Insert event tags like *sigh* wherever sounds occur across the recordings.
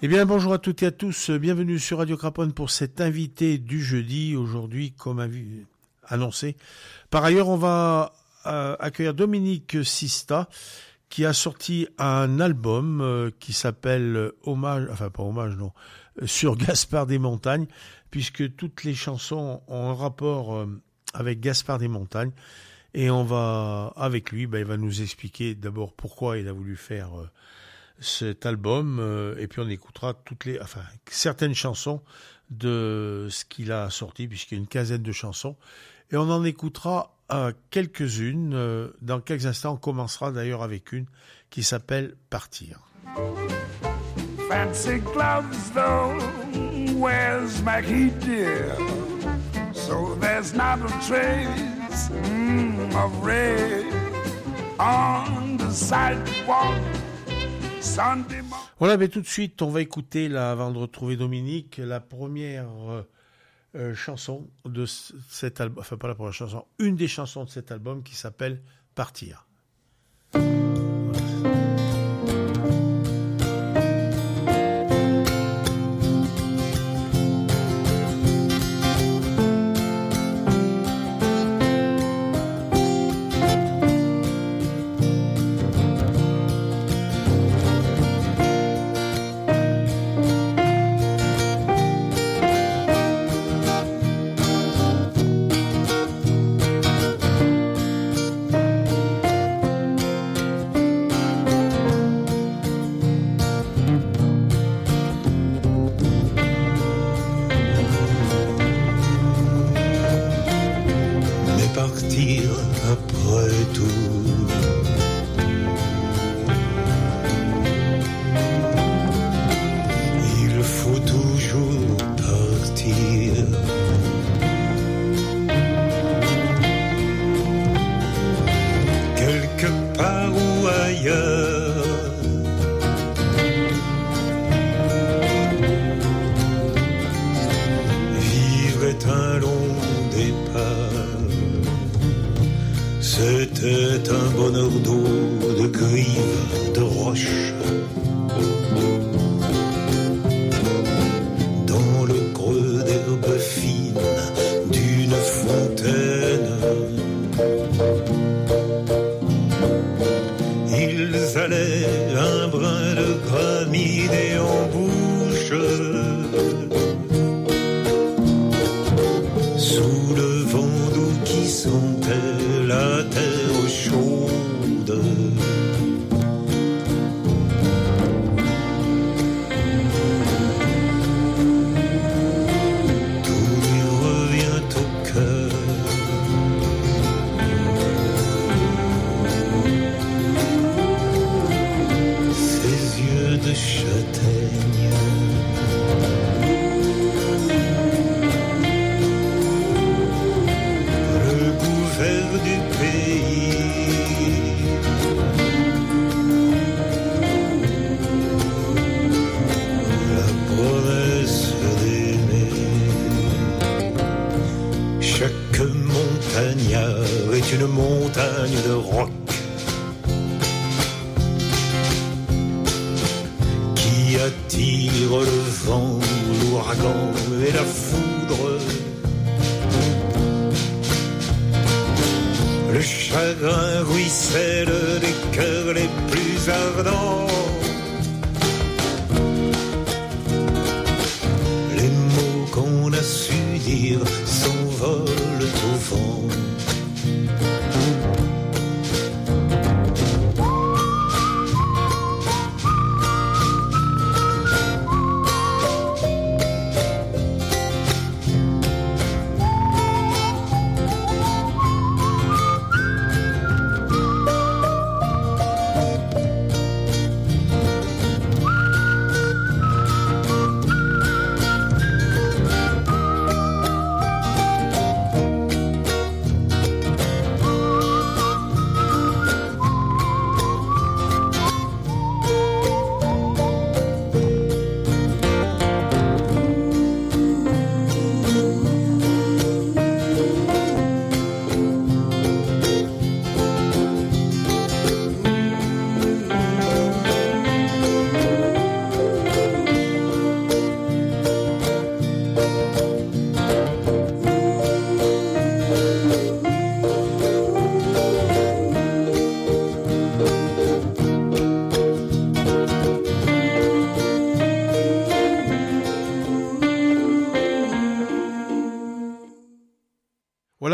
Eh bien, bonjour à toutes et à tous. Bienvenue sur Radio Craponne pour cet invité du jeudi. Aujourd'hui, comme annoncé. Par ailleurs, on va euh, accueillir Dominique Sista, qui a sorti un album euh, qui s'appelle Hommage, enfin pas hommage, non, sur Gaspard des Montagnes, puisque toutes les chansons ont un rapport euh, avec Gaspard des Montagnes. Et on va, avec lui, ben, il va nous expliquer d'abord pourquoi il a voulu faire cet album euh, et puis on écoutera toutes les enfin certaines chansons de ce qu'il a sorti puisqu'il y a une quinzaine de chansons et on en écoutera euh, quelques-unes euh, dans quelques instants on commencera d'ailleurs avec une qui s'appelle Partir. Fancy gloves though, where's Maggie dear? So there's not a trace mm, of red on the sidewalk. Voilà, mais tout de suite, on va écouter, avant de retrouver Dominique, la première euh, euh, chanson de cet album, enfin pas la première chanson, une des chansons de cet album qui s'appelle Partir. do châtaignes.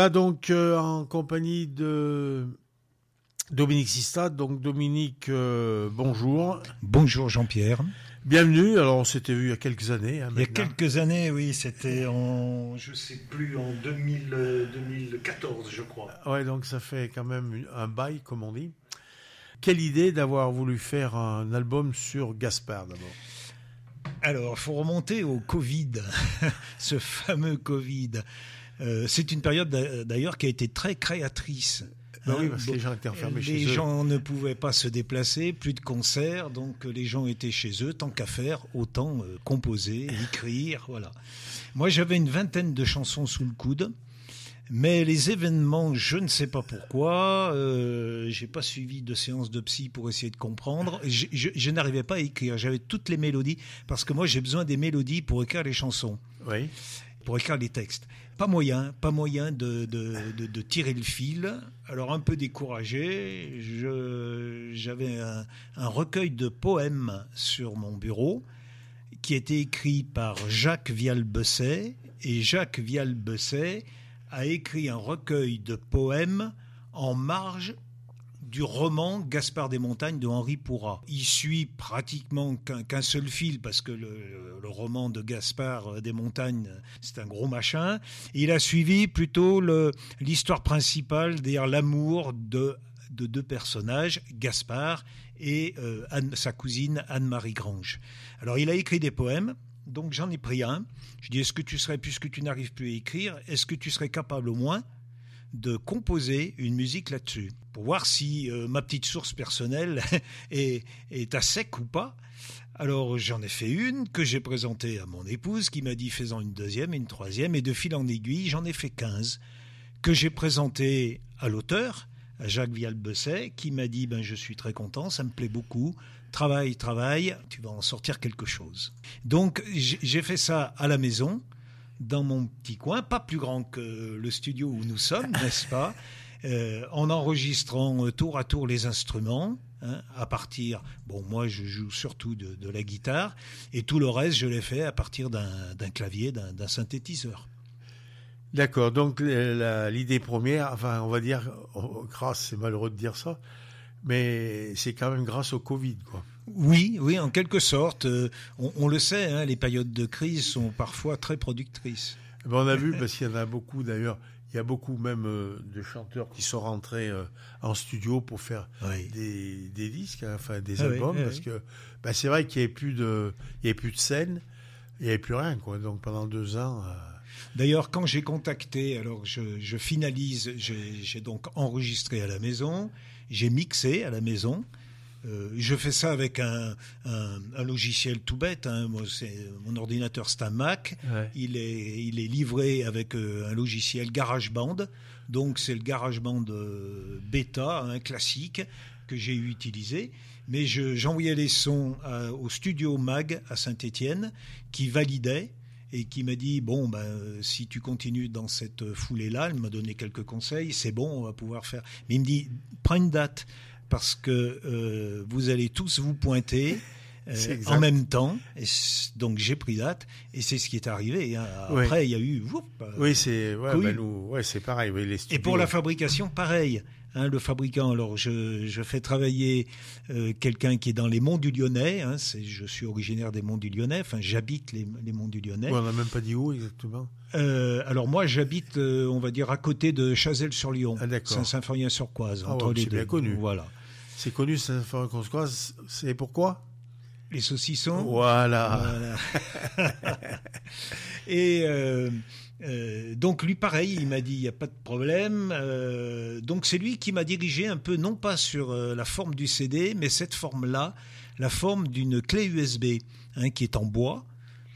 Voilà donc euh, en compagnie de Dominique Sista. Donc Dominique, euh, bonjour. Bonjour Jean-Pierre. Bienvenue. Alors on s'était vu il y a quelques années. Hein, il y a quelques années, oui. C'était en, je sais plus, en 2000, 2014, je crois. Ouais, donc ça fait quand même un bail, comme on dit. Quelle idée d'avoir voulu faire un album sur Gaspard d'abord? Alors, il faut remonter au Covid, *laughs* ce fameux Covid. Euh, c'est une période d'ailleurs qui a été très créatrice. Bah oui, parce que les gens étaient enfermés chez eux. Les gens ne pouvaient pas se déplacer, plus de concerts, donc les gens étaient chez eux. Tant qu'à faire, autant euh, composer, *laughs* écrire, voilà. Moi, j'avais une vingtaine de chansons sous le coude. Mais les événements, je ne sais pas pourquoi, euh, j'ai pas suivi de séance de psy pour essayer de comprendre. Je, je, je n'arrivais pas à écrire. J'avais toutes les mélodies parce que moi j'ai besoin des mélodies pour écrire les chansons. Oui pour écrire les textes. Pas moyen, pas moyen de, tirer le fil. Alors un peu découragé, j'avais un, un, recueil de poèmes sur mon bureau qui était écrit par Jacques Vial-Besset. Et Jacques Vial-Besset a écrit un recueil de poèmes en marge du roman Gaspard des Montagnes de Henri Pourrat. Il suit pratiquement qu'un seul fil parce que le, roman de Gaspard des Montagnes, c'est un gros machin. Il a suivi plutôt l'histoire principale, c'est-à-dire l'amour de de deux personnages, Gaspard et euh, sa cousine Anne-Marie Grange. Alors il a écrit des poèmes, donc j'en ai pris un. Je dis est-ce que tu serais, puisque tu n'arrives plus à écrire, est-ce que tu serais capable au moins de composer une musique là-dessus, pour voir si euh, ma petite source personnelle *laughs* est, est à sec ou pas. Alors j'en ai fait une que j'ai présentée à mon épouse qui m'a dit faisant une deuxième et une troisième et de fil en aiguille j'en ai fait quinze que j'ai présenté à l'auteur, à Jacques Vial-Besset, qui m'a dit ben je suis très content, ça me plaît beaucoup, travaille, travaille, tu vas en sortir quelque chose. Donc j'ai fait ça à la maison dans mon petit coin, pas plus grand que le studio où nous sommes, *laughs* n'est-ce pas euh, En enregistrant euh, tour à tour les instruments, hein, à partir, bon moi je joue surtout de, de, la guitare, et tout le reste je l'ai fait à partir d'un clavier, d'un synthétiseur. D'accord, donc l'idée première, enfin on va dire, oh, grâce, c'est malheureux de dire ça, mais c'est quand même grâce au Covid, quoi. Oui, oui, en quelque sorte. Euh, on, on, le sait, hein, les périodes de crise sont parfois très productrices. Eh ben on a vu, parce qu'il y en a beaucoup d'ailleurs, il y a beaucoup même euh, de chanteurs qui sont rentrés euh, en studio pour faire oui. des, des, disques, hein, enfin des ah albums, oui, parce oui. que ben, c'est vrai qu'il n'y avait plus de, il y avait plus de scène, il n'y avait plus rien, quoi. Donc pendant deux ans. D'ailleurs, quand j'ai contacté, alors je, je finalise, j'ai donc enregistré à la maison, j'ai mixé à la maison. Euh, je fais ça avec un, un, un logiciel tout bête. Hein. Moi, c'est mon ordinateur, c'est un Mac. Ouais. Il est il est livré avec euh, un logiciel GarageBand. Donc c'est le GarageBand euh, bêta, hein, classique que j'ai utilisé. Mais j'envoyais les sons à, au studio Mag à Saint-Étienne qui validait et qui m'a dit bon ben si tu continues dans cette foulée là, il m'a donné quelques conseils, c'est bon, on va pouvoir faire. Mais il me dit prends une date parce que euh, vous allez tous vous pointer. *laughs* Euh, en même temps, et donc j'ai pris date et c'est ce qui est arrivé. Hein. Après, il y a eu. Oui, c'est ouais, bah ouais, pareil. Oui, les et pour la fabrication, pareil. Hein, le fabricant, alors je, je fais travailler euh, quelqu'un qui est dans les monts du Lyonnais. Hein, je suis originaire des monts du Lyonnais. Enfin, j'habite les, les monts du Lyonnais. On n'a même pas dit où exactement. Euh, alors moi, j'habite, euh, on va dire, à côté de Chazelles-sur-Lyon, ah, Saint-Symphorien-sur-Coise, ah, entre les deux. bien connu. Voilà. C'est connu, Saint-Symphorien-sur-Coise. C'est pourquoi? Les saucissons. Voilà. voilà. *laughs* Et euh, euh, donc lui, pareil, il m'a dit il n'y a pas de problème. Euh, donc c'est lui qui m'a dirigé un peu, non pas sur la forme du CD, mais cette forme-là, la forme d'une clé USB, hein, qui est en bois.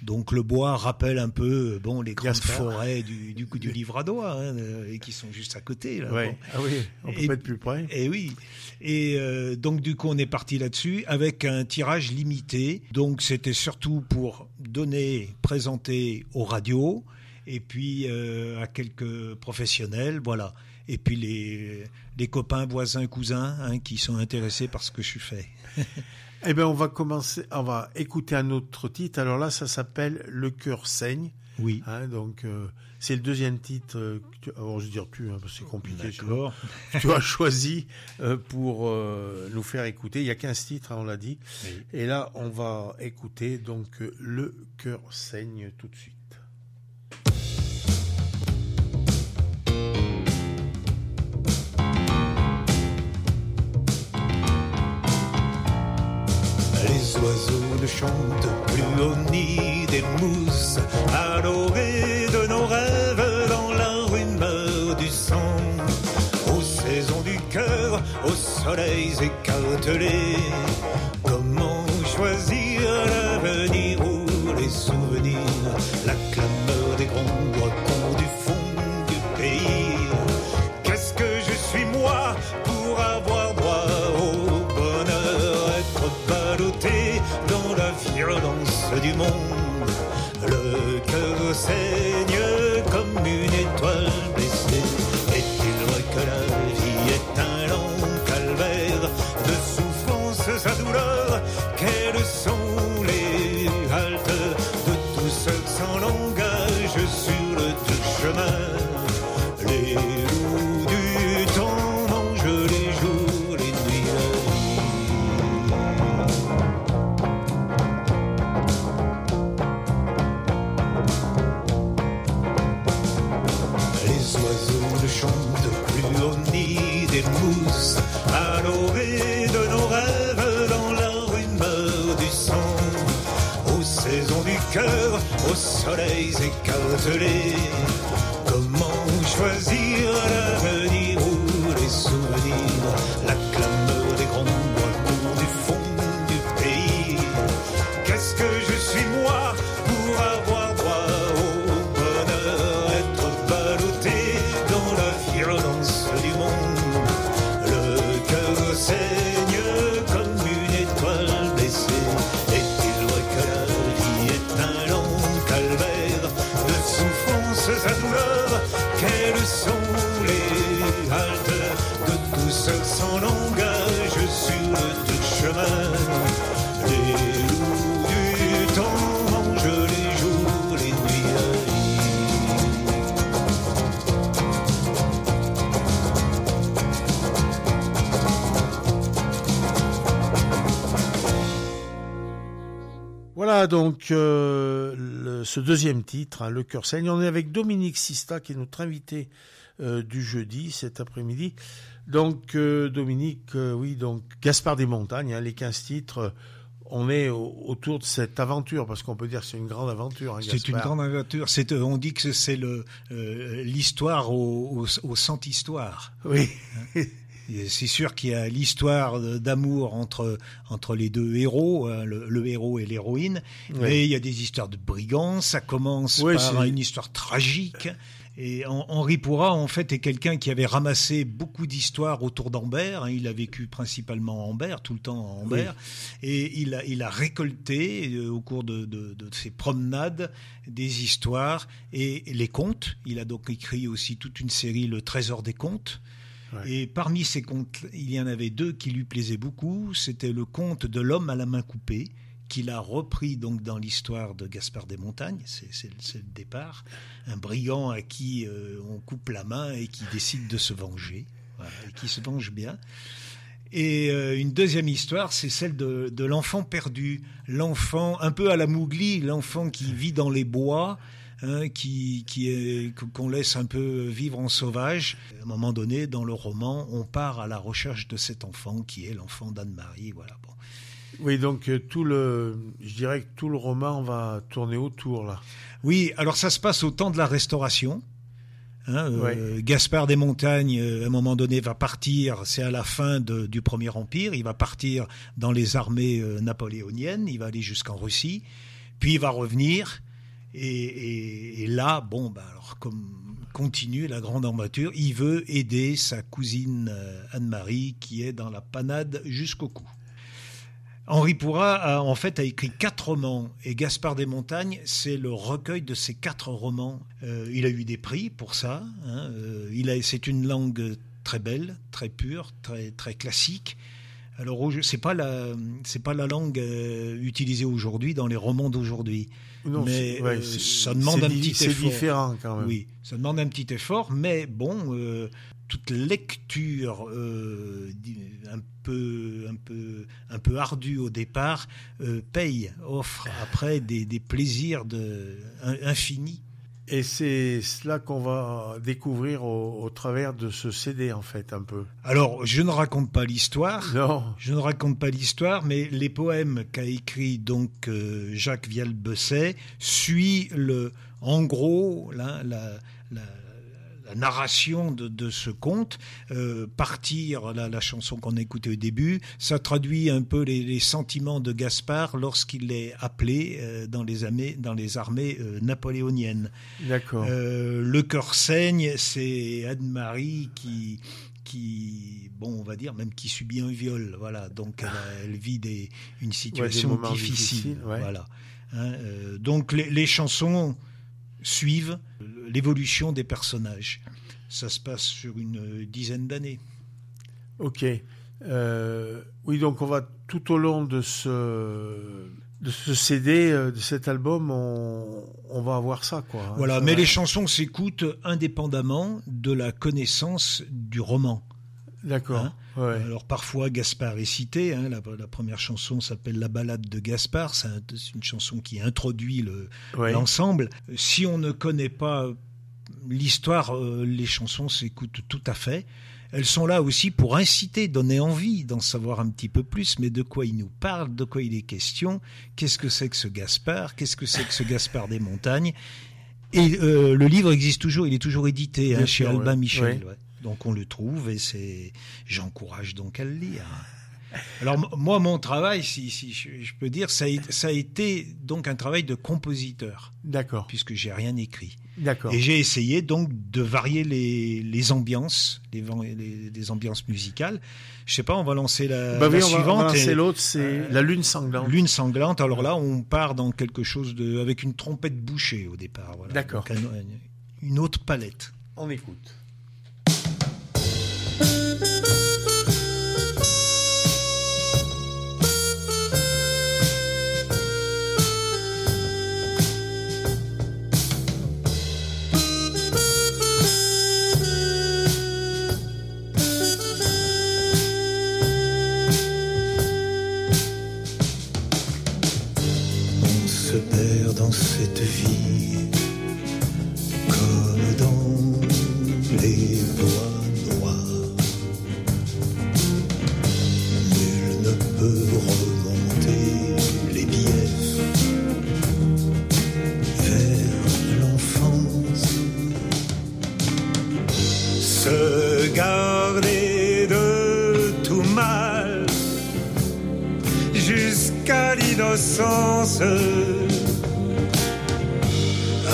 Donc le bois rappelle un peu bon les grandes forêts du, du, du livre à doigt hein, et qui sont juste à côté. Là, ouais. bon. Ah oui, on peut et, pas être plus près. Et oui. Et euh, donc du coup on est parti là-dessus avec un tirage limité. Donc c'était surtout pour donner, présenter aux radios et puis euh, à quelques professionnels, voilà. Et puis les, les copains, voisins, cousins hein, qui sont intéressés par ce que je fais. *laughs* Eh bien, on va commencer, on va écouter un autre titre. Alors là, ça s'appelle Le cœur saigne. Oui. Hein, donc, euh, c'est le deuxième titre. Euh, que tu, alors, je veux dire tu, hein, parce que c'est compliqué. Tu *laughs* as choisi euh, pour euh, nous faire écouter. Il y a 15 titres, hein, on l'a dit. Oui. Et là, on va écouter donc Le cœur saigne tout de suite. Chantent plus au nid des mousses, à l'orée de nos rêves dans la rumeur du sang. Aux saisons du cœur, aux soleils écartelés, ce deuxième titre, hein, Le cœur saigne. On est avec Dominique Sista, qui est notre invité euh, du jeudi cet après-midi. Donc euh, Dominique, euh, oui, donc Gaspard des Montagnes, hein, les 15 titres. on est au- autour de cette aventure, parce qu'on peut dire que c'est une grande aventure. hein, C'est une grande aventure. C'est, on dit que c'est le, euh, l'histoire au, au, au cent-histoire. Oui, Et *laughs* C'est sûr qu'il y a l'histoire d'amour entre, entre les deux héros, hein, le, le héros et l'héroïne, mais il y a des histoires de brigands, ça commence par une histoire tragique. Et Hen- Henri Pourrat, en fait, est quelqu'un qui avait ramassé beaucoup d'histoires autour d'Ambert. hein. Il a vécu principalement à Ambert, tout le temps à Ambert. Et il a, il a récolté, euh, au cours de, de- de ses promenades, des histoires et les contes. Il a donc écrit aussi toute une série, Le Trésor des contes. Et parmi ces contes, il y en avait deux qui lui plaisaient beaucoup. C'était le conte de l'homme à la main coupée, qu'il a repris donc dans l'histoire de Gaspard des Montagnes. C'est le- départ. Un brigand à qui euh, on coupe la main et qui décide de se venger. Et qui se venge bien. Et euh, une deuxième histoire, c'est celle de, de l'enfant perdu. L'enfant, un peu à la Mougli, l'enfant qui vit dans les bois, hein, qui, qui est, qu'on laisse un peu vivre en sauvage. À un moment donné, dans le roman, on part à la recherche de cet enfant qui est l'enfant d'Anne-Marie. Voilà. Bon. oui, donc euh, tout le, je dirais que tout le roman va tourner autour là. Oui, alors ça se passe au temps de la Restauration. Hein, euh. Gaspard des Montagnes, euh, à un moment donné, va partir, c'est à la fin de- du Premier Empire, il va partir dans les armées euh, napoléoniennes, il va aller jusqu'en Russie, puis il va revenir, et, là, bon, bah, alors comme continue la grande aventure, il veut aider sa cousine euh, Anne-Marie qui est dans la panade jusqu'au cou. Henri Pourrat a, en fait a écrit quatre romans et Gaspard des Montagnes c'est le recueil de ces quatre romans. Euh, il a eu des prix pour ça. hein, euh, il a, c'est une langue très belle, très pure, très très classique. Alors, c'est pas la, c'est pas la langue euh, utilisée aujourd'hui dans les romans d'aujourd'hui. mais euh, ça demande un petit effort. C'est différent quand même. Oui, ça demande un petit effort, mais bon, euh, toute lecture un peu, un peu, un peu ardue au départ paye, offre après des, des plaisirs de, infinis. Et c'est cela qu'on va découvrir au, travers de ce CD, en fait, un peu. Alors, je ne raconte pas l'histoire. Non. Je ne raconte pas l'histoire, mais les poèmes qu'a écrit donc euh, Jacques Vial-Besset suit le, en gros, la, la, la la narration de, ce conte, euh, partir, la, la chanson qu'on a écoutée au début, ça traduit un peu les, sentiments de Gaspard lorsqu'il est appelé euh, dans, les armées, dans les armées euh, napoléoniennes. D'accord. le cœur saigne, c'est Anne-Marie qui qui, bon, on va dire même qui subit un viol, voilà. Donc elle, vit des, une situation difficile, voilà. Hein, donc les, les chansons suivent l'évolution des personnages. Ça se passe sur une dizaine d'années. Ok. Euh, oui, donc on va tout au long de ce, de ce CD, euh, de cet album, on, va avoir ça. Quoi, voilà, mais les chansons s'écoutent indépendamment de la connaissance du roman. D'accord. Hein. Alors parfois Gaspard est cité. Hein, la, première chanson s'appelle La balade de Gaspard. C'est une chanson qui introduit l'ensemble. si on ne connaît pas l'histoire, euh, les chansons s'écoutent tout à fait. Elles sont là aussi pour inciter, donner envie d'en savoir un petit peu plus, mais de quoi il nous parle, de quoi il est question, qu'est-ce que c'est que ce Gaspard, qu'est-ce que c'est que ce Gaspard des montagnes? Et euh, le livre existe toujours, il est toujours édité hein, chez Albin Michel. Donc on le trouve et c'est, j'encourage donc à le lire. Alors moi, mon travail, si, si je peux dire, ça a, ça a, été donc un travail de compositeur. D'accord. Puisque j'ai rien écrit. D'accord. Et j'ai essayé donc de varier les, les ambiances, les, les, ambiances musicales. Je sais pas, on va lancer la, bah oui, suivante. On va lancer l'autre, c'est euh, la lune sanglante. Lune sanglante. Alors là, on part dans quelque chose de, avec une trompette bouchée au départ. Voilà. D'accord. Une autre palette. On écoute. Thank you.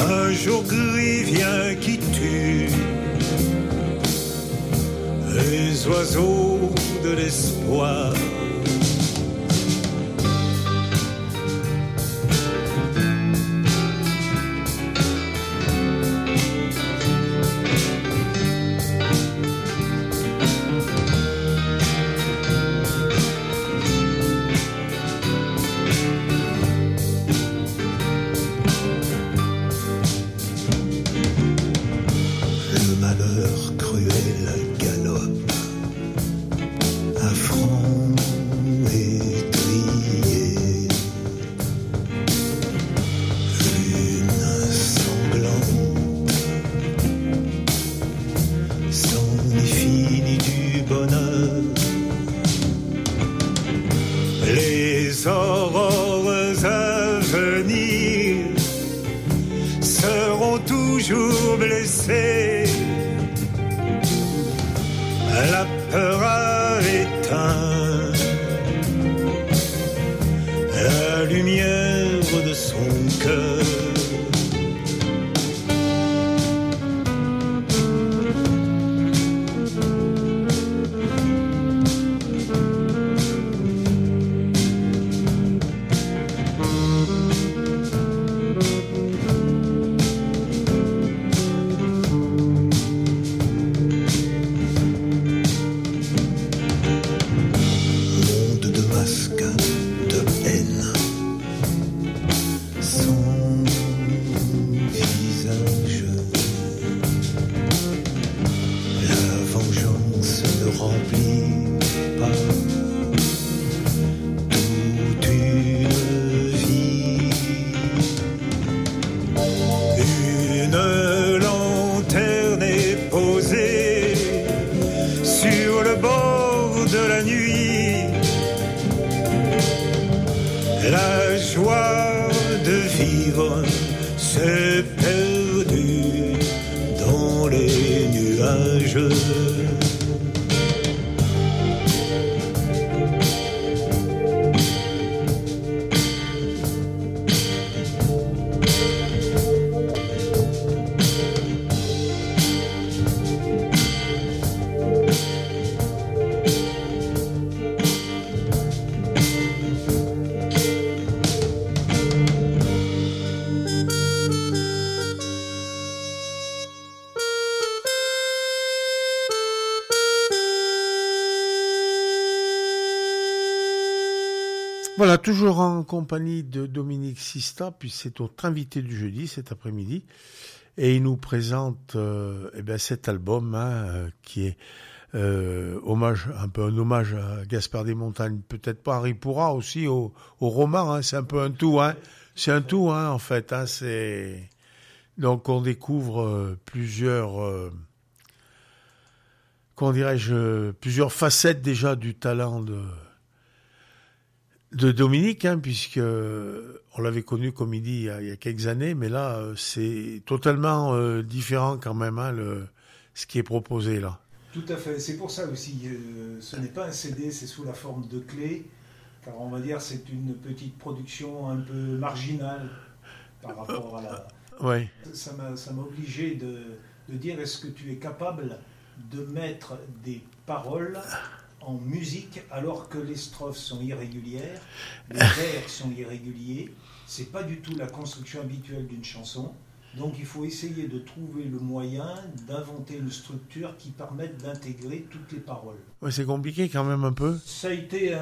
Un jour gris vient qui tue les oiseaux de l'espoir. Toujours en compagnie de Dominique Sista, puis c'est notre invité du jeudi cet après-midi. Et il nous présente euh, eh ben, cet album hein, euh, qui est euh, hommage, un peu un hommage à Gaspard des Montagnes, peut-être pas Henri Pourra aussi au, au roman, hein, c'est un peu un tout, hein. C'est un tout, hein, en fait. Hein, c'est donc on découvre euh, plusieurs, euh, comment dirais-je, plusieurs facettes déjà du talent de de Dominique, hein, puisque on l'avait connu, comme il dit, il y a, il y a quelques années, mais là, euh, c'est totalement euh, différent quand même, hein, le, ce qui est proposé là. Tout à fait, c'est pour ça aussi, euh, ce n'est pas un CD, c'est sous la forme de clé, car on va dire c'est une petite production un peu marginale par rapport à la... M'a ça m'a obligé de, de dire est-ce que tu es capable de mettre des paroles en musique alors que les strophes sont irrégulières, *laughs* les vers sont irréguliers, c'est pas du tout la construction habituelle d'une chanson. Donc il faut essayer de trouver le moyen d'inventer une structure qui permette d'intégrer toutes les paroles. Ouais, c'est compliqué quand même un peu. Ça a été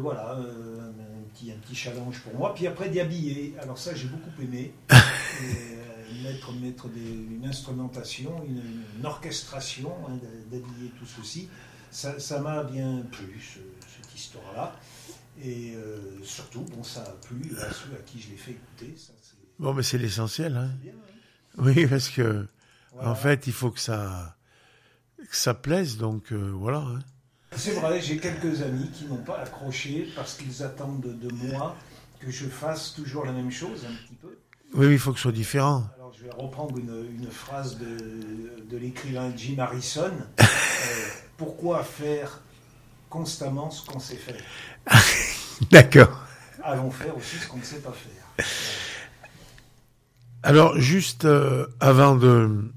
voilà, euh, un, petit, un petit challenge pour moi. Puis après d'y habiller. Alors ça j'ai beaucoup aimé. Et, *laughs* euh, mettre mettre des- une instrumentation, une, une orchestration, hein, d'habiller tout ceci. Ça m'a bien plu, ce- cette histoire-là. Et euh, surtout, bon, ça a plu à ceux à qui je l'ai fait écouter. Ça, Bon, mais c'est l'essentiel. Hein. hein. Oui, parce que Voilà. en fait, il faut que ça que ça plaise, donc euh, voilà. hein. C'est vrai, j'ai quelques amis qui n'ont pas accroché parce qu'ils attendent de, moi que je fasse toujours la même chose un petit peu. Oui, oui, il faut que ce soit différent. Alors je vais reprendre une, une phrase de, de l'écrivain Jim Harrison. Euh, *laughs* pourquoi faire constamment ce qu'on sait faire *laughs* D'accord. Allons faire aussi ce qu'on ne sait pas faire. Alors, juste euh, avant de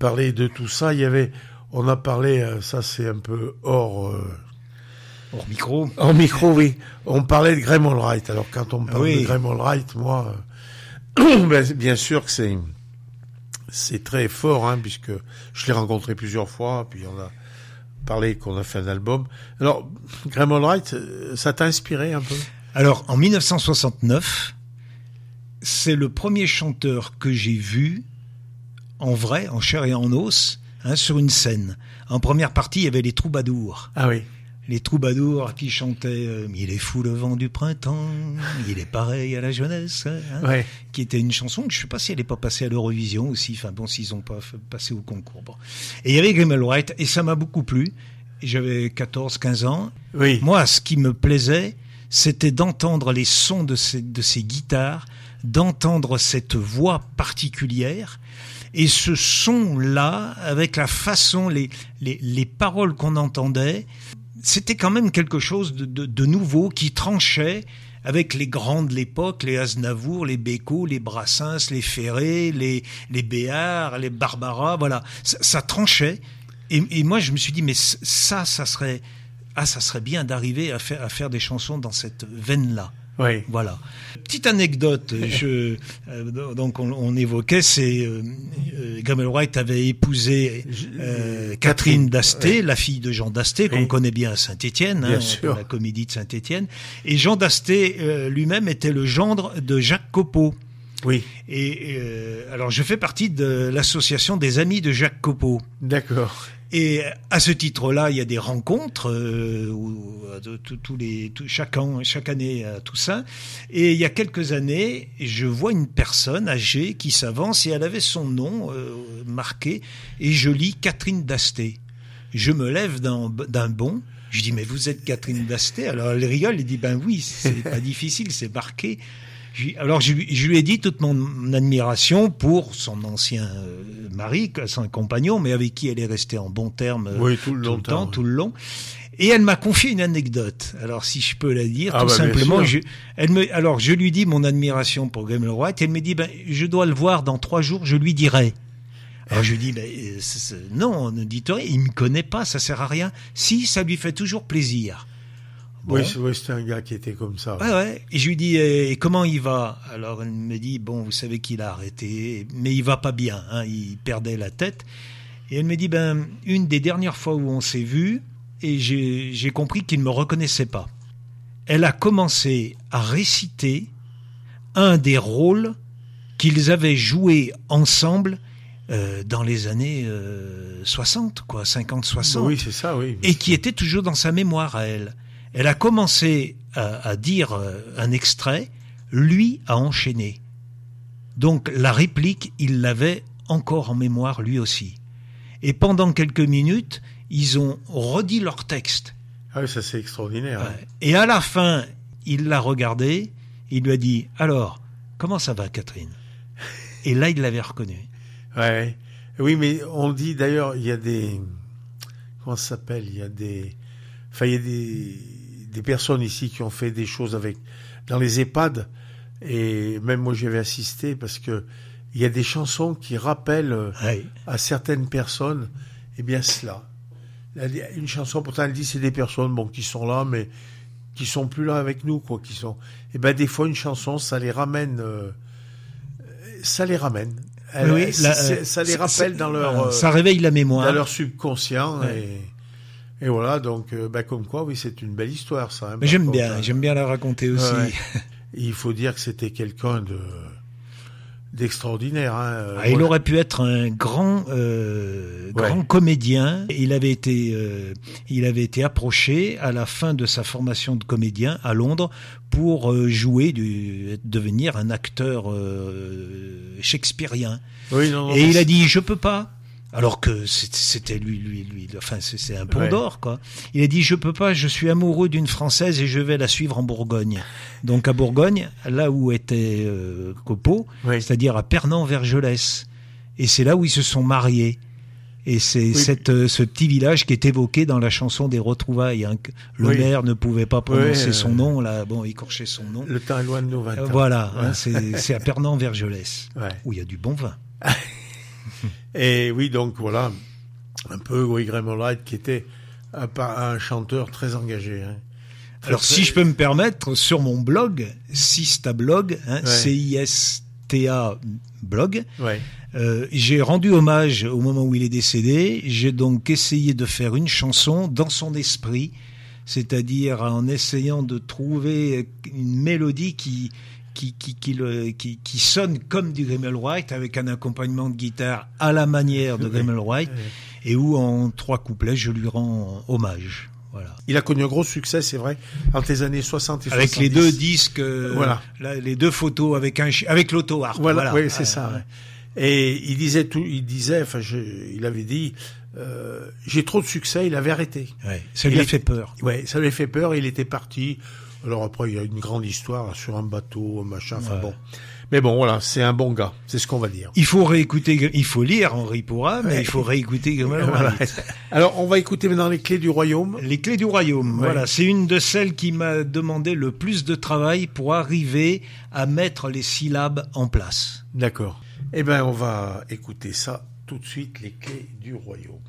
parler de tout ça, il y avait, on a parlé, euh, ça c'est un peu hors, euh, Hors micro. hors micro, oui. On parlait de Graham Allwright. Alors, quand on parle Oui. de Graham Allwright, moi, euh, *coughs* ben, bien sûr que c'est c'est très fort, hein, puisque je l'ai rencontré plusieurs fois, puis on a parlé qu'on a fait un album. Alors, Graham Allwright, ça t'a inspiré un peu? Alors en 1969, c'est le premier chanteur que j'ai vu en vrai, en chair et en os, hein, sur une scène. En première partie, il y avait les troubadours. Ah oui. Les troubadours qui chantaient euh, Il est fou le vent du printemps, il est pareil à la jeunesse, hein, Ouais. qui était une chanson que je sais pas si elle n'est pas passée à l'Eurovision aussi, enfin bon, s'ils ont pas passé au concours. Bon. Et il y avait Grimmel White, et ça m'a beaucoup plu. J'avais 14, 15 ans. Oui. Moi, ce qui me plaisait, c'était d'entendre les sons de ces, de ces guitares, d'entendre cette voix particulière. Et ce son-là, avec la façon, les, les, les paroles qu'on entendait, c'était quand même quelque chose de, de, nouveau qui tranchait avec les grands de l'époque, les Aznavour, les Bécaud, les Brassens, les Ferré, les, les Béard, les Barbara, voilà. Ça, tranchait. Et, et moi, je me suis dit, mais ça, ça serait, ah, ça serait bien d'arriver à faire, à faire des chansons dans cette veine-là. Oui. Voilà. Petite anecdote, *laughs* je, euh, donc on, on évoquait, c'est euh, euh, Gamel Wright avait épousé euh, Catherine Catherine, Dasté, la fille de Jean Dasté, qu'on connaît bien à Saint-Étienne, hein, la comédie de Saint-Étienne. Et Jean Dasté euh, lui-même était le gendre de Jacques Copeau. Oui. Et euh, alors je fais partie de l'association des amis de Jacques Copeau. D'accord. Et à ce titre-là, il y a des rencontres euh, tous les, chaque, an, chaque année à Toussaint. Et il y a quelques années, je vois une personne âgée qui s'avance et elle avait son nom euh, marqué et je lis Catherine Dasté. Je me lève d'un bond. Je dis mais vous êtes Catherine Dasté? Alors elle rigole, elle dit ben oui, c'est pas *laughs* difficile, c'est marqué. Alors je, lui ai dit toute mon admiration pour son ancien euh, mari, son compagnon, mais avec qui elle est restée en bon terme euh, tout le, temps, tout le long. Et elle m'a confié une anecdote. Alors, si je peux la dire, ah tout bah, simplement, je, elle me, alors je lui dis mon admiration pour Graham White. Elle me dit, ben, je dois le voir dans trois jours, je lui dirai. Alors je lui dis, ben, euh, non, ne dites rien, il me connaît pas, ça sert à rien. Si, ça lui fait toujours plaisir. Oui, c'était un gars qui était comme ça. Ouais, ouais. Et je lui dis, et comment il va? Alors elle me dit, bon, vous savez qu'il a arrêté, mais il va pas bien, hein, il perdait la tête. Et elle me dit, ben, une des dernières fois où on s'est vu, et j'ai compris qu'il ne me reconnaissait pas. Elle a commencé à réciter un des rôles qu'ils avaient joué ensemble euh, dans les années 60, euh, quoi, 50-60. Oui, c'est ça, oui. Et qui était toujours dans sa mémoire à elle. Elle a commencé à, dire euh, un extrait, lui a enchaîné. Donc la réplique, il l'avait encore en mémoire lui aussi. Et pendant quelques minutes, ils ont redit leur texte. Ah oui, ça c'est extraordinaire. Hein. Et à la fin, il l'a regardé, il lui a dit Alors, comment ça va, Catherine? Et là, il l'avait reconnu. Ouais. Oui, mais on dit d'ailleurs, il y a des. Comment ça s'appelle? Il y a des. Enfin, il y a des des personnes ici qui ont fait des choses avec dans les EHPAD. Et même moi j'avais assisté parce que il y a des chansons qui rappellent euh, à certaines personnes eh bien cela. Une chanson pourtant elle dit c'est des personnes bon qui sont là mais qui sont plus là avec nous quoi qui sont. Eh ben des fois une chanson ça les ramène euh, ça les ramène. Oui, ça les rappelle dans leur ça réveille la mémoire. dans leur subconscient et et voilà, donc, euh, bah, comme quoi, oui, c'est une belle histoire, ça. Hein, j'aime bien, hein. j'aime bien la raconter aussi. Il faut dire que c'était quelqu'un de d'extraordinaire. Hein. Ah, il aurait pu être un grand, euh, grand comédien. Il avait été, euh, il avait été approché à la fin de sa formation de comédien à Londres pour euh, jouer, du, devenir un acteur euh, shakespearien. Oui, non, non, Et il a dit, je peux pas. Alors que c'était lui, lui, lui. Enfin, c'est un pont d'or, quoi. Il a dit je peux pas, je suis amoureux d'une française et je vais la suivre en Bourgogne. Donc à Bourgogne, là où était euh, Copeau, c'est-à-dire à Pernan-Vergelès, et c'est là où ils se sont mariés. Et c'est cette euh, ce petit village qui est évoqué dans la chanson des retrouvailles. Hein, le maire ne pouvait pas prononcer son nom, là, bon, écorcher son nom. Le temps est loin de nous, 20 Voilà, hein, c'est à Pernan-Vergelès, *laughs* où il y a du bon vin. *laughs* Et oui, donc voilà, un peu oui, Graham qui était un, un, chanteur très engagé. Hein. Alors, si je peux me permettre, sur mon blog, Sista Blog, hein, C-I-S-T-A blog, euh, j'ai rendu hommage au moment où il est décédé. J'ai donc essayé de faire une chanson dans son esprit, c'est-à-dire en essayant de trouver une mélodie qui, qui, qui, qui, le, qui, qui, sonne comme du Grimmel White avec un accompagnement de guitare à la manière de Grimmel White et où en trois couplets je lui rends hommage. Voilà. Il a connu un gros succès, c'est vrai, entre les années 60 et avec les deux disques, euh, voilà. les deux photos avec un avec l'auto Voilà, oui, c'est ça. Et il disait tout, il disait, enfin, je, il avait dit, euh, j'ai trop de succès, il avait arrêté. Ouais, ça lui a fait peur. Ouais, ça lui a fait peur. Il était parti alors après, il y a une grande histoire sur un bateau, machin. Enfin bon. Mais bon, voilà, c'est un bon gars, c'est ce qu'on va dire. Il faut réécouter, il faut lire Henri Pourra, mais il faut réécouter *laughs* Alors, on va écouter maintenant les clés du royaume. Les clés du royaume, voilà. C'est une de celles qui m'a demandé le plus de travail pour arriver à mettre les syllabes en place. D'accord. Eh ben, on va écouter ça tout de suite, les clés du royaume.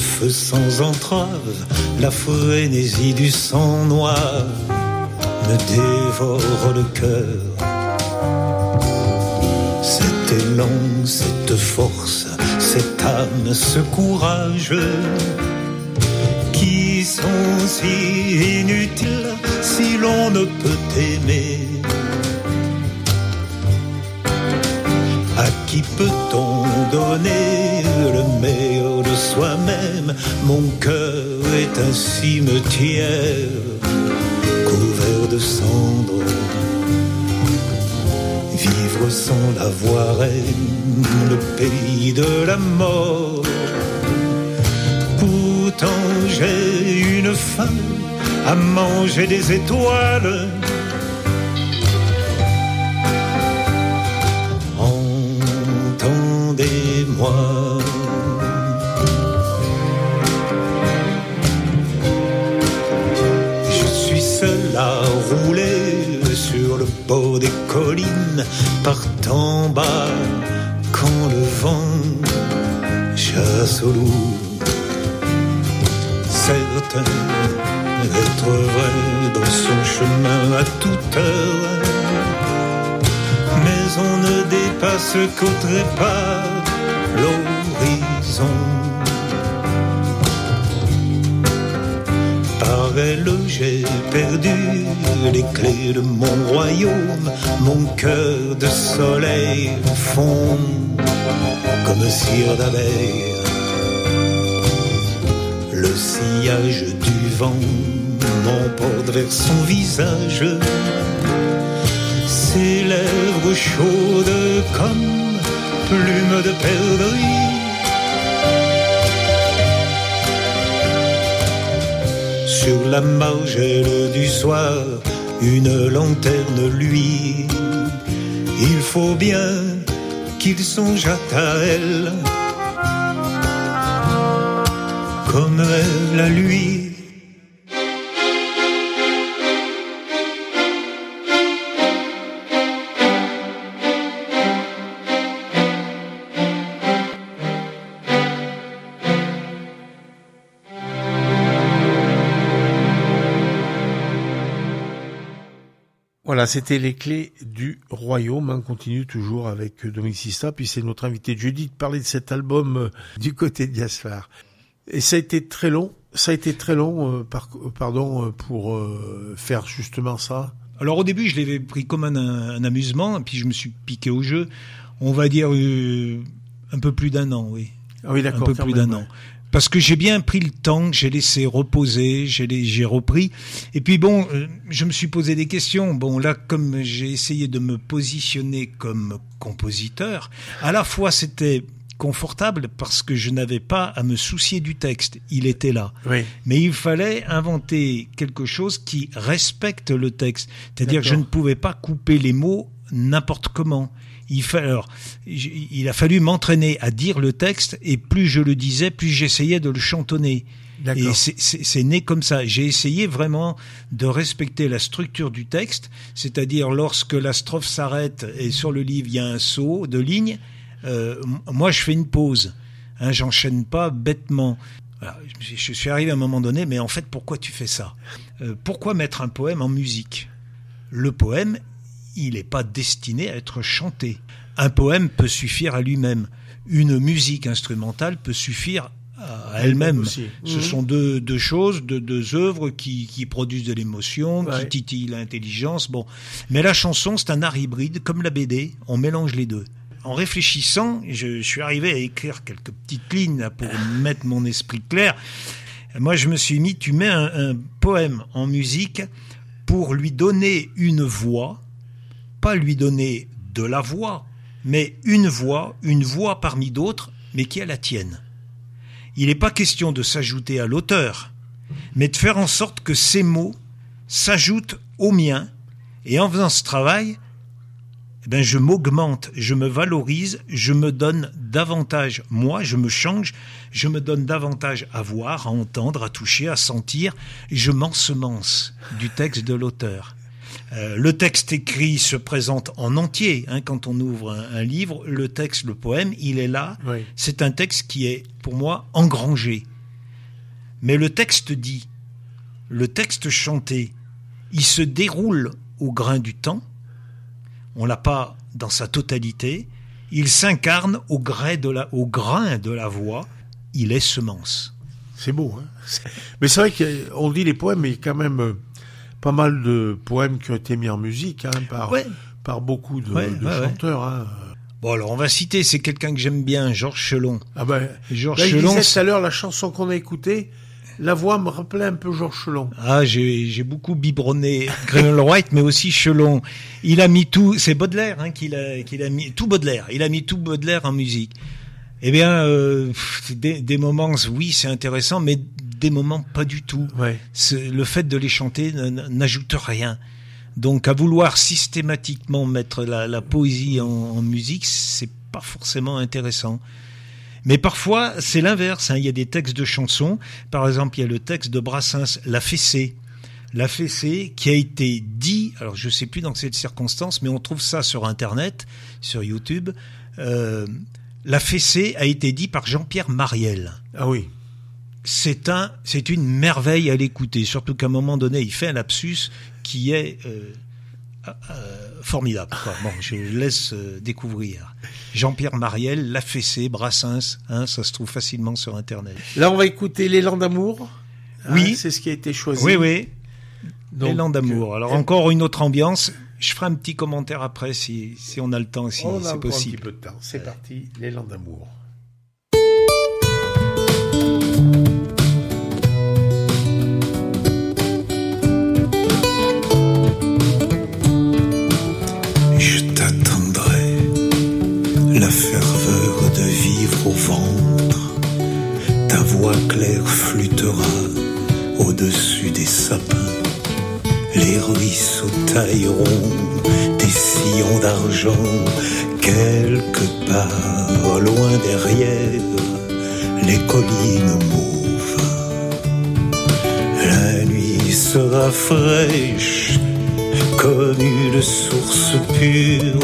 Feu sans entrave, la frénésie du sang noir me dévore le cœur Cet élan, cette force, cette âme, ce courage qui sont si inutiles si l'on ne peut aimer. Donner le meilleur de soi-même Mon cœur est un cimetière couvert de cendres. Vivre sans l'avoir est le pays de la mort. Pourtant j'ai une faim à manger des étoiles. Des collines, partant bas quand le vent chasse au loup. Certain être vrai dans son chemin à toute heure. Mais on ne dépasse qu'au trépas l'horizon. J'ai perdu les clés de mon royaume. Mon cœur de soleil fond comme cire d'abeille. Le sillage du vent m'emporte vers son visage. Ses lèvres chaudes comme plumes de perdrix. Sur la margelle du soir, une lanterne lui. Il faut bien qu'il songeât à elle comme elle à lui. Voilà, c'était les clés du royaume. On continue toujours avec Dominique Sista, puis c'est notre invité de jeudi de parler de cet album euh, du côté de Gaspard. Et ça a été très long, ça a été très long, euh, par, pardon, euh, pour euh, faire justement ça. Alors au début, je l'avais pris comme un, un, amusement, puis je me suis piqué au jeu. On va dire un peu plus d'un an, oui. Ah oui, Un d'accord. peu quand plus d'un an. Parce que j'ai bien pris le temps, j'ai laissé reposer, j'ai repris. Et puis bon, euh, je me suis posé des questions. Bon, là, comme j'ai essayé de me positionner comme compositeur, à la fois c'était confortable parce que je n'avais pas à me soucier du texte, il était là. Oui, Mais il fallait inventer quelque chose qui respecte le texte. C'est-à-dire que je ne pouvais pas couper les mots n'importe comment. Il, fa- alors, j- il a fallu m'entraîner à dire le texte et plus je le disais, plus j'essayais de le chantonner. Et c'est- né comme ça. J'ai essayé vraiment de respecter la structure du texte, c'est-à-dire lorsque la strophe s'arrête et sur le livre il y a un saut de ligne, euh, moi je fais une pause. Hein, J'enchaîne pas bêtement. Voilà, je je suis arrivé à un moment donné, mais en fait, pourquoi tu fais ça? Euh, Pourquoi mettre un poème en musique? Le poème, il n'est pas destiné à être chanté. Un poème peut suffire à lui-même. Une musique instrumentale peut suffire à elle-même. aussi. Ce Mhm. sont deux, deux choses, deux, deux œuvres qui, qui produisent de l'émotion, Ouais. qui titillent l'intelligence. Bon, mais la chanson, c'est un art hybride, comme la BD. On mélange les deux. En réfléchissant, je, je suis arrivé à écrire quelques petites lignes là, pour *sighs* mettre mon esprit clair. Moi, je me suis mis, tu mets un, un poème en musique pour lui donner une voix, pas lui donner de la voix, mais une voix, une voix parmi d'autres, mais qui est la tienne. Il n'est pas question de s'ajouter à l'auteur, mais de faire en sorte que ces mots s'ajoutent aux miens, et en faisant ce travail, eh ben je m'augmente, je me valorise, je me donne davantage, moi, je me change, je me donne davantage à voir, à entendre, à toucher, à sentir, je m'ensemence du texte de l'auteur. Euh, le texte écrit se présente en entier. hein, quand on ouvre un, un livre, le texte, le poème, il est là. Oui. C'est un texte qui est, pour moi, engrangé. Mais le texte dit, le texte chanté, il se déroule au grain du temps, on l'a pas dans sa totalité. Il s'incarne au, gré de la, au grain de la voix. Il est semence. C'est beau, hein Mais c'est vrai qu'on dit les poèmes, mais quand même euh, pas mal de poèmes qui ont été mis en musique hein, par, par beaucoup de, chanteurs. Hein. Bon, alors on va citer, c'est quelqu'un que j'aime bien, Georges Chelon. Ah ben, Georges Chelon. tout à l'heure la chanson qu'on a écoutée, la voix me rappelait un peu Georges Chelon. Ah, j'ai beaucoup biberonné Greenwell White, mais aussi Chelon. Il a mis tout, c'est Baudelaire hein, qu'il a, qu'il a mis, tout Baudelaire. Il a mis tout Baudelaire en musique. Eh bien, euh, des, des, moments, oui, c'est intéressant, mais des moments pas du tout. Ouais. Le fait de les chanter n'ajoute rien. Donc, à vouloir systématiquement mettre la, la poésie en, en musique, c'est pas forcément intéressant. Mais parfois, c'est l'inverse. Hein. Il y a des textes de chansons. Par exemple, il y a le texte de Brassens, La fessée. La fessée qui a été dit, alors je ne sais plus dans quelle circonstance, mais on trouve ça sur Internet, sur YouTube. Euh, la fessée a été dit par Jean-Pierre Mariel. Ah oui. C'est un, c'est une merveille à l'écouter, surtout qu'à un moment donné, il fait un lapsus qui est euh, euh, formidable. Bon, je laisse euh, découvrir. Jean-Pierre Mariel, La Fessée, Brassens, hein, ça se trouve facilement sur Internet. Là, on va écouter L'élan d'amour. Hein, oui. C'est ce qui a été choisi. Oui, oui. L'élan d'amour. Alors, encore une autre ambiance. Je ferai un petit commentaire après si, si on a le temps, si c'est possible. Un petit peu de temps. C'est parti, L'élan d'amour. Clair flûtera au-dessus des sapins. Les ruisseaux tailleront des sillons d'argent quelque part loin derrière les collines mauves. La nuit sera fraîche comme une source pure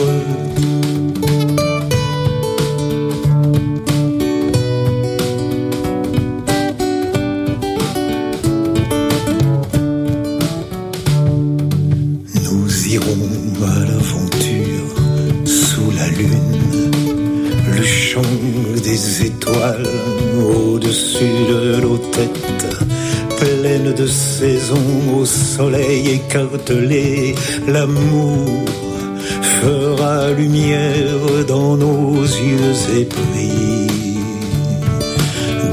soleil écartelé, l'amour fera lumière dans nos yeux épris.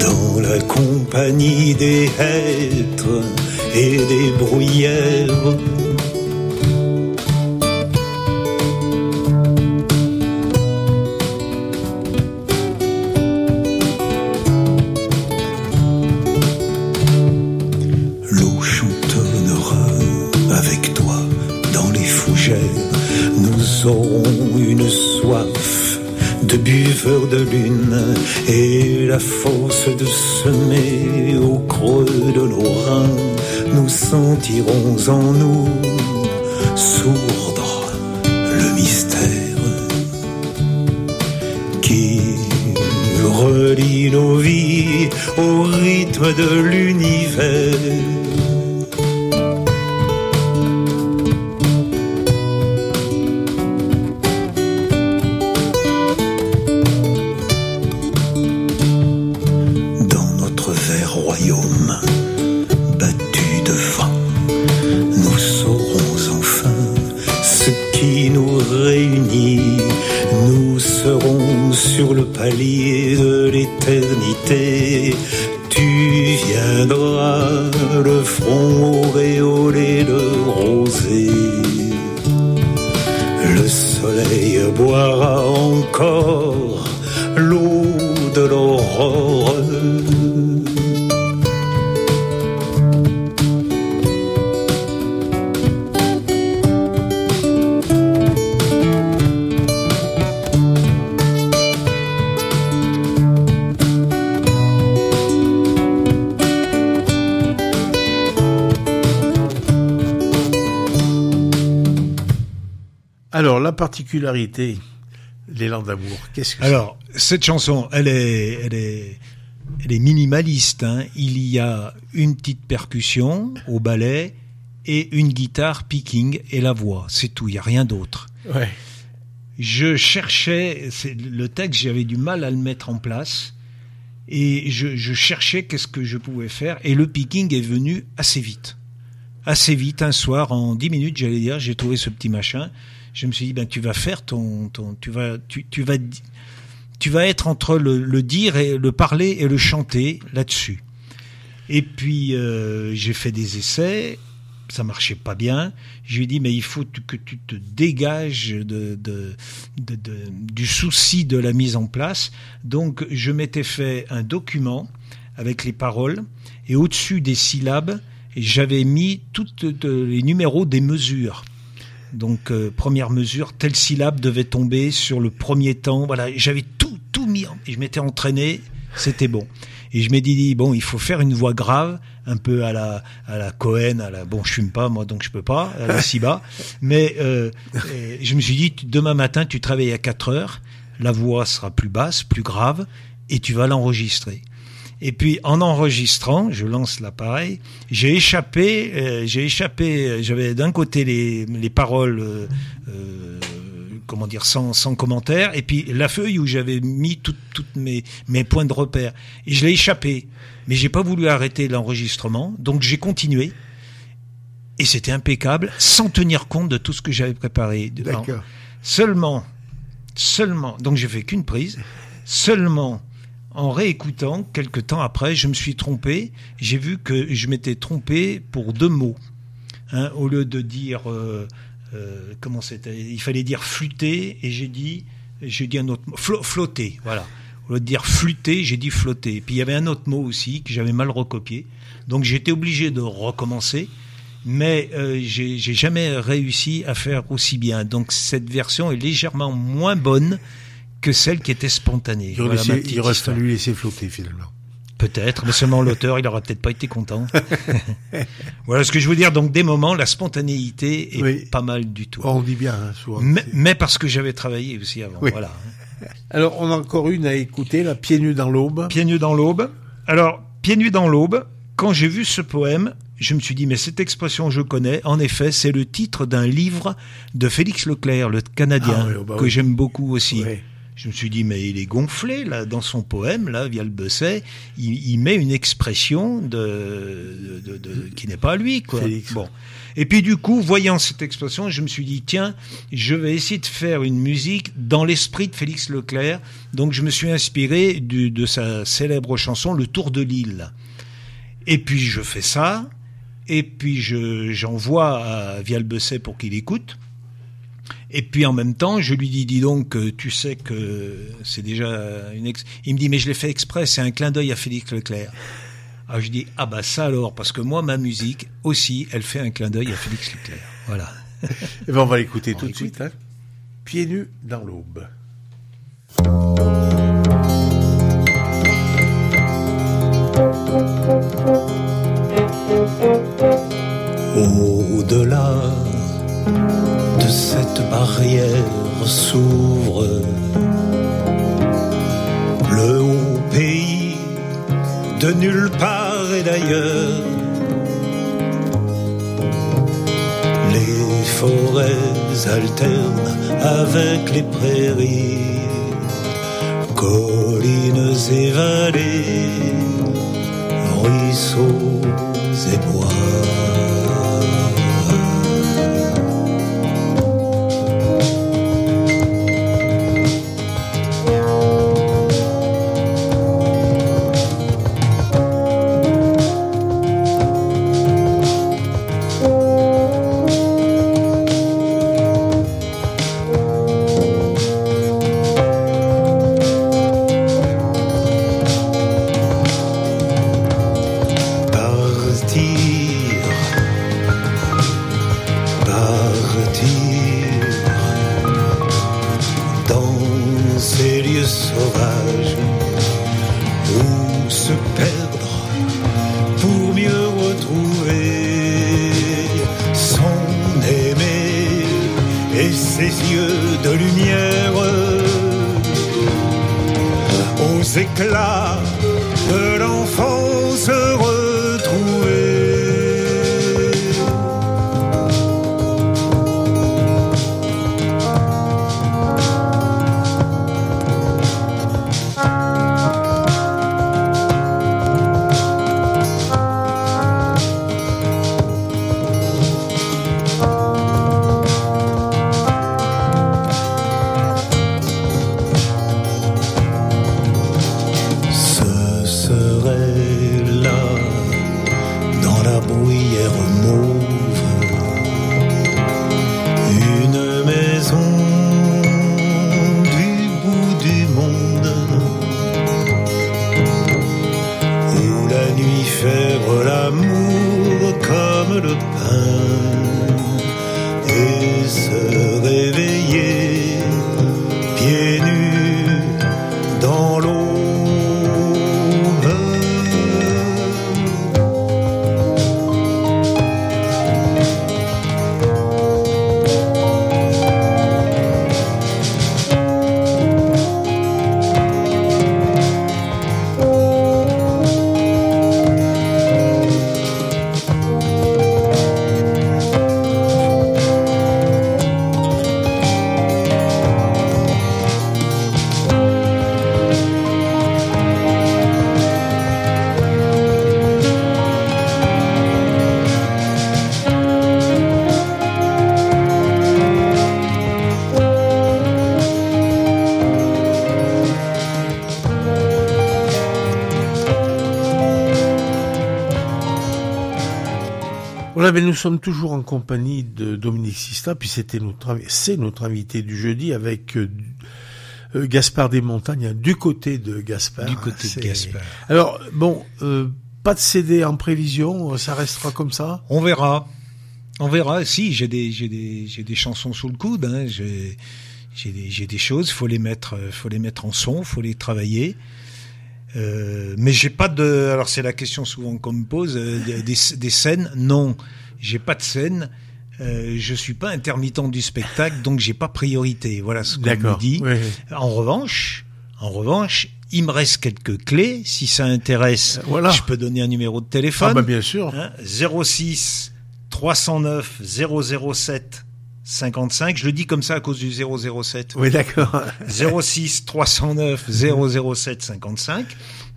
Dans la compagnie des êtres et des bruyères la force de semer au creux de nos reins, nous sentirons en nous sourdre le mystère qui relie nos vies au rythme de l'univers particularité, l'élan d'amour Qu'est-ce que Alors, cette chanson, elle est, elle est, elle est minimaliste. Hein. Il y a une petite percussion au ballet et une guitare picking et la voix. C'est tout, il n'y a rien d'autre. Ouais. Je cherchais, c'est le texte, j'avais du mal à le mettre en place. Et je, je cherchais qu'est-ce que je pouvais faire. Et le picking est venu assez vite. Assez vite, un soir, en 10 minutes, j'allais dire, j'ai trouvé ce petit machin. Je me suis dit, ben, tu vas faire ton, ton tu vas, tu, tu vas, tu vas être entre le, dire et le parler et le chanter là-dessus. Et puis euh, j'ai fait des essais, ça marchait pas bien. Je lui ai dit mais il faut que tu te dégages de, du souci de la mise en place. Donc je m'étais fait un document avec les paroles et au-dessus des syllabes j'avais mis toutes les numéros des mesures. Donc euh, première mesure, telle syllabe devait tomber sur le premier temps. Voilà, j'avais tout tout mis. En... Et je m'étais entraîné, c'était bon. Et je m'étais dit bon, il faut faire une voix grave, un peu à la à la Cohen, à la bon, je fume pas moi donc je peux pas, à la *laughs* Siba. Mais euh, je me suis dit demain matin tu travailles à 4 heures, la voix sera plus basse, plus grave, et tu vas l'enregistrer. Et puis en enregistrant, je lance l'appareil, j'ai échappé, euh, j'ai échappé, j'avais d'un côté les, les paroles, euh, euh, comment dire, sans, sans commentaire, et puis la feuille où j'avais mis toutes toutes mes, mes points de repère. Et je l'ai échappé, mais j'ai pas voulu arrêter l'enregistrement, donc j'ai continué. Et c'était impeccable, sans tenir compte de tout ce que j'avais préparé. D'accord. Seulement, seulement, donc j'ai fait qu'une prise, seulement en réécoutant, quelques temps après, je me suis trompé. J'ai vu que je m'étais trompé pour deux mots. Hein, au lieu de dire euh, euh, comment c'était, il fallait dire flûter et j'ai dit, j'ai dit un autre flotter. Voilà. Au lieu de dire flûter, j'ai dit flotter. Puis il y avait un autre mot aussi que j'avais mal recopié. Donc j'étais obligé de recommencer. Mais euh, j'ai jamais réussi à faire aussi bien. Donc cette version est légèrement moins bonne que celle qui était spontanée. Il Voilà laissé- il aurait histoire. fallu laisser flotter finalement. Peut-être, mais seulement l'auteur, il aura peut-être pas été content. *laughs* voilà ce que je veux dire. Donc, des moments, la spontanéité est Oui. pas mal du tout. On dit bien, hein, souvent. mais, parce que j'avais travaillé aussi avant. Oui. Voilà. Alors, on a encore une à écouter, la Pieds nus dans l'aube. Pieds nus dans l'aube. Alors, Pieds nus dans l'aube, quand j'ai vu ce poème, je me suis dit, mais cette expression, je connais. En effet, c'est le titre d'un livre de Félix Leclerc, le Canadien, Ah oui, oh bah que j'aime beaucoup aussi. Je me suis dit, mais il est gonflé, là, dans son poème, là, via le Besset. Il, il met une expression de, de, de- de- qui n'est pas à lui, quoi. Bon. Et puis, du coup, voyant cette expression, je me suis dit, tiens, je vais essayer de faire une musique dans l'esprit de Félix Leclerc. Donc, je me suis inspiré du- de sa célèbre chanson, Le Tour de l'île. Et puis, je fais ça. Et puis, je, j'envoie à Vial Besset pour qu'il écoute. Et puis en même temps, je lui dis, dis donc, euh, tu sais que c'est déjà une ex... Il me dit, mais je l'ai fait exprès, c'est un clin d'œil à Félix Leclerc. Ah, je dis, ah bah ça alors, parce que moi, ma musique aussi, elle fait un clin d'œil à Félix Leclerc. Voilà. Eh ben, on va l'écouter tout de suite. hein. Pieds nus dans l'aube. S'ouvre le haut pays de nulle part et d'ailleurs. Les forêts alternent avec les prairies, collines et vallées, ruisseaux ses yeux de lumière aux éclats de l'enfance retrouvée. Mais nous sommes toujours en compagnie de Dominique Sista, puis c'était notre, c'est notre invité du jeudi avec euh, euh, Gaspard des Montagnes, du côté de Gaspard. Du côté de Gaspard. Alors, bon, euh, pas de CD en prévision, ça restera comme ça? On verra. On verra. Si, j'ai des, j'ai des, j'ai des chansons sous le coude. Hein. J'ai, j'ai des, j'ai des choses. Faut les mettre, faut les mettre en son, faut les travailler. Euh, mais j'ai pas de. Alors c'est la question souvent qu'on me pose. Euh, des, des, scènes, non, j'ai pas de scène. Euh, je suis pas intermittent du spectacle, donc j'ai pas priorité. Voilà ce qu'on me dit. En revanche, en revanche, il me reste quelques clés. Si ça intéresse, voilà. je peux donner un numéro de téléphone. Ah bah bien sûr. Hein, 06 309 007 55. Je le dis comme ça à cause du 007. Oui, d'accord. 06 309 007 55.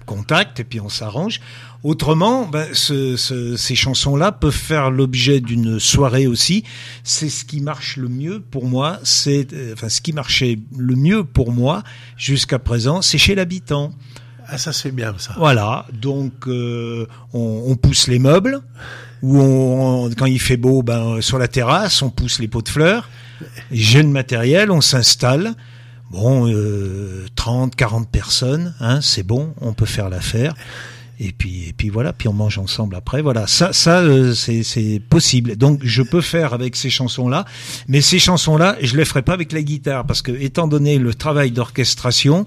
Contact et puis on s'arrange. Autrement, ben, ce, ce, ces chansons-là peuvent faire l'objet d'une soirée aussi. C'est ce qui marche le mieux pour moi. C'est euh, enfin ce qui marchait le mieux pour moi jusqu'à présent, c'est chez l'habitant. Ah, ça c'est bien ça. Voilà, donc euh, on, on pousse les meubles on, quand il fait beau, ben, sur la terrasse, on pousse les pots de fleurs. J'ai le matériel, on s'installe. Bon, euh, 30, 40 personnes, hein, c'est bon, on peut faire l'affaire. Et puis, et puis voilà, puis on mange ensemble après. Voilà, ça, ça, euh, c'est possible. Donc, je peux faire avec ces chansons-là, mais ces chansons-là, je les ferai pas avec la guitare parce que, étant donné le travail d'orchestration,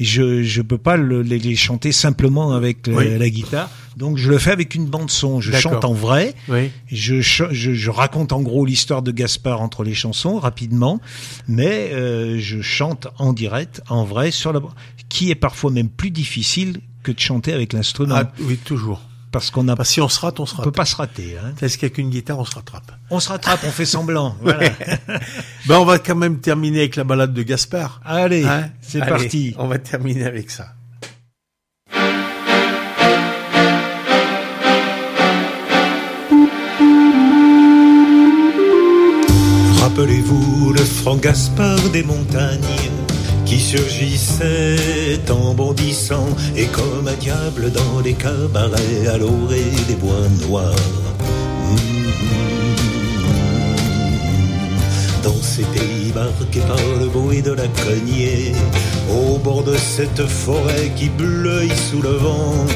je je peux pas le, les, chanter simplement avec la guitare. Donc je le fais avec une bande son. Je chante en vrai. Oui. Je, je, je, raconte en gros l'histoire de Gaspard entre les chansons rapidement, mais euh, je chante en direct, en vrai, sur la qui est parfois même plus difficile que de chanter avec l'instrument. Ah, oui, toujours. Parce qu'on a. Parce si on se rate, on se rate. On peut pas se rater. Hein. Est-ce qu'avec une guitare, on se rattrape On se rattrape, on fait semblant. *laughs* Voilà. ben, on va quand même terminer avec la balade de Gaspard. Allez, hein c'est parti. On va terminer avec ça. Rappelez-vous le franc Gaspard des montagnes qui surgissait en bondissant et comme un diable dans les cabarets à l'orée des bois noirs. Dans ces pays marqués par le bruit de la cognée, au bord de cette forêt qui bleuit sous le vent,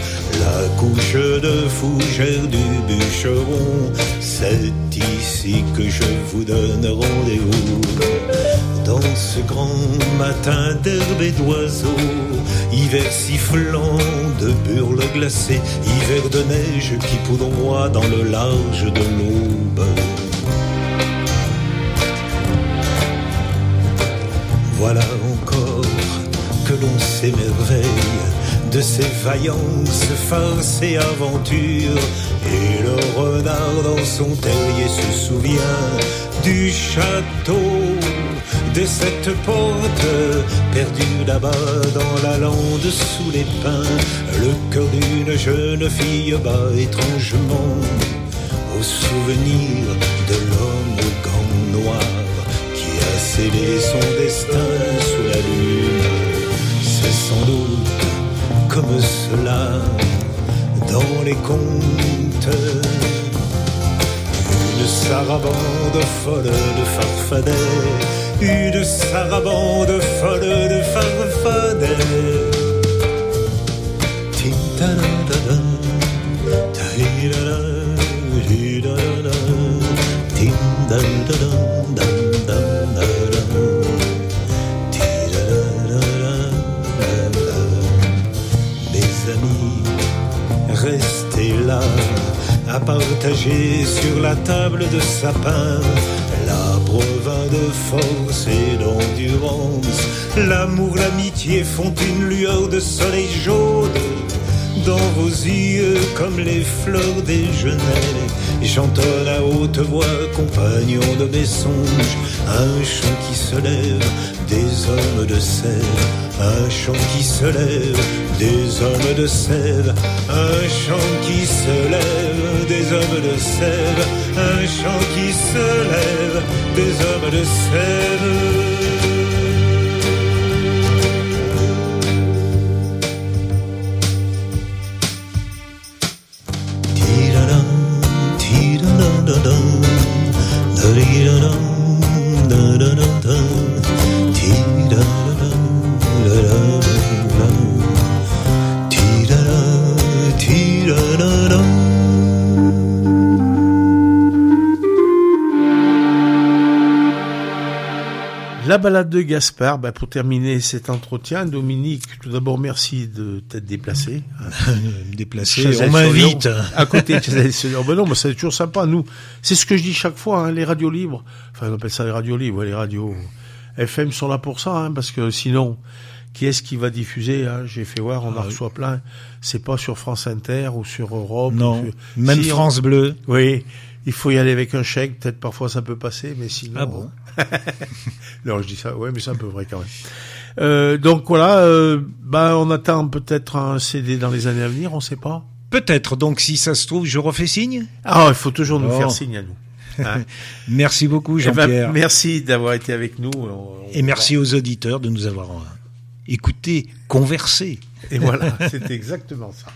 la couche de fougère du bûcheron, c'est ici que je vous donne rendez-vous. Dans ce grand matin d'herbe et d'oiseaux, hiver sifflant de burles glacées, hiver de neige qui poudroie dans le large de l'aube. Voilà encore que l'on s'émerveille de ces vaillances, farces et aventures. Et le renard dans son terrier se souvient du château, de cette porte perdue là-bas dans la lande sous les pins. Le cœur d'une jeune fille bat étrangement au souvenir de l'homme au gants noir qui a scellé son destin sous la lune. C'est sans doute comme cela dans les contes. Une sarabande folle de farfadets, une sarabande folle de farfadets. à partager sur la table de sapin de force et d'endurance. L'amour, l'amitié font une lueur de soleil jaune. Dans vos yeux comme les fleurs des genêts. J'entends à haute voix, compagnon de mes songes, un chant qui se lève des hommes de sève, un chant qui se lève des hommes de sève, un chant qui se lève des hommes de sève, un chant qui se lève des hommes de sève. Balade de Gaspard, bah, pour terminer cet entretien, Dominique, tout d'abord merci de t'être déplacé. *laughs* déplacé, on m'invite. À côté de ben non, mais c'est toujours sympa. Nous, c'est ce que je dis chaque fois, hein, les radios libres. Enfin, on appelle ça les radios libres, les radios FM sont là pour ça, hein, parce que sinon, qui est-ce qui va diffuser hein? J'ai fait voir, on en ah reçoit plein. C'est pas sur France Inter ou sur Europe. Non, même France Bleu. Oui, il faut y aller avec un chèque. Peut-être parfois ça peut passer, mais sinon. Ah bon *laughs* Non, je dis ça. Ouais, mais c'est un peu vrai quand même. Euh, donc voilà, euh, bah on attend peut-être un CD dans les années à venir, on sait pas. Peut-être. Donc si ça se trouve, je refais signe? Ah, il faut toujours nous faire signe à nous. *laughs* Hein merci beaucoup eh ben, Jean-Pierre. merci d'avoir été avec nous. Et merci aux auditeurs de nous avoir euh, écoutés, conversés. Et voilà, *laughs* c'est exactement ça.